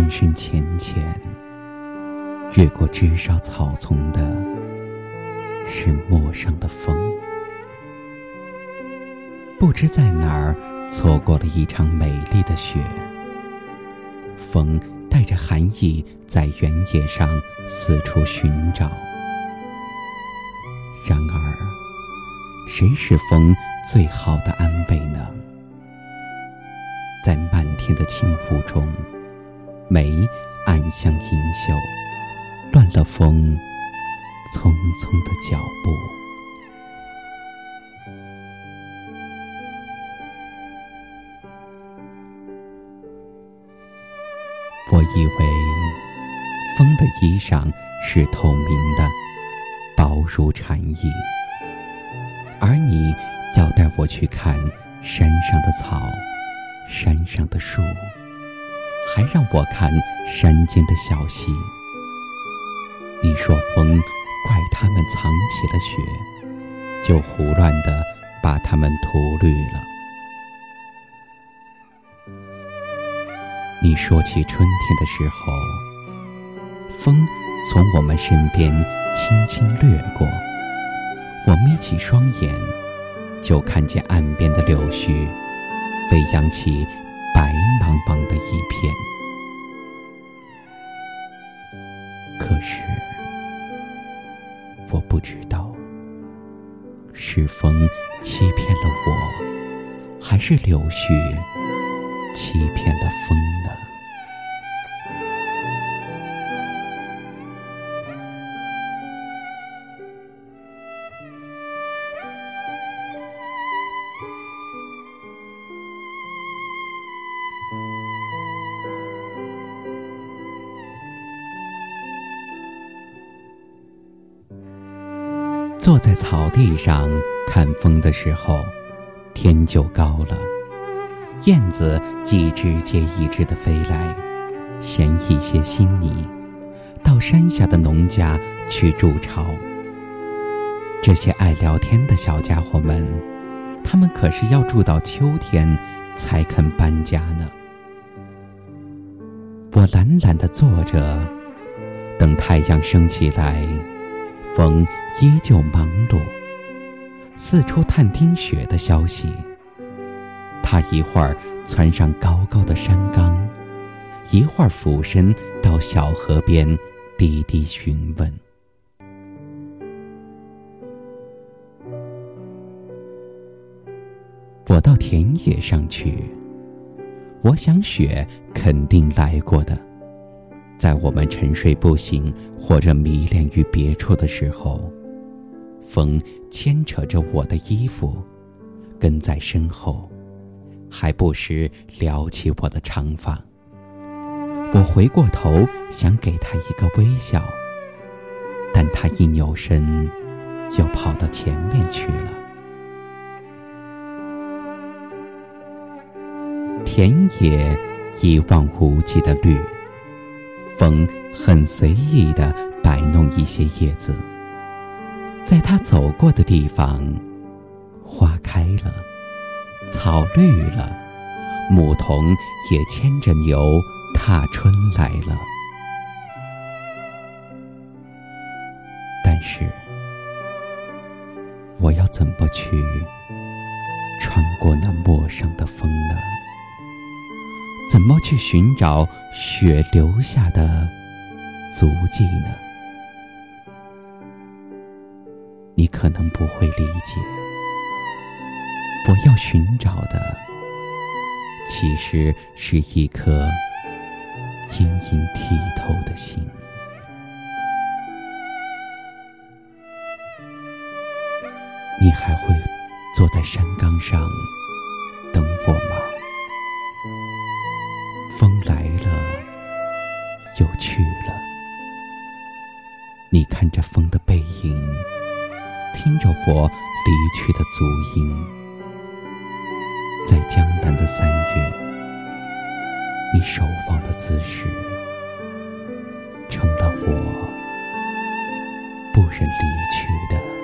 深深浅浅，越过枝梢草丛的，是陌上的风。不知在哪儿错过了一场美丽的雪。风带着寒意，在原野上四处寻找。然而，谁是风最好的安慰呢？在漫天的轻浮中，梅暗香盈袖，乱了风匆匆的脚步。我以为风的衣裳是透明的，薄如蝉翼，而你要带我去看山上的草，山上的树，还让我看山间的小溪。你说风怪他们藏起了雪，就胡乱的把它们涂绿了。你说起春天的时候，风从我们身边轻轻掠过，我眯起双眼，就看见岸边的柳絮飞扬起白茫茫的一片。可是，我不知道，是风欺骗了我，还是柳絮欺骗了风呢？坐在草地上看风的时候，天就高了，燕子一只接一只的飞来，衔一些新泥，到山下的农家去筑巢。这些爱聊天的小家伙们，他们可是要住到秋天才肯搬家呢。我懒懒地坐着，等太阳升起来。风依旧忙碌，四处探听雪的消息。他一会儿窜上高高的山岗，一会儿俯身到小河边，低低询问。我到田野上去，我想雪肯定来过的。在我们沉睡不醒或者迷恋于别处的时候，风牵扯着我的衣服，跟在身后，还不时撩起我的长发。我回过头想给他一个微笑，但他一扭身，又跑到前面去了。田野一望无际的绿。风很随意地摆弄一些叶子，在他走过的地方，花开了，草绿了，牧童也牵着牛踏春来了。但是，我要怎么去穿过那陌生？怎么去寻找雪留下的足迹呢？你可能不会理解，我要寻找的其实是一颗晶莹剔透的心。你还会坐在山岗上又去了。你看着风的背影，听着我离去的足音。在江南的三月，你守望的姿势，成了我不忍离去的。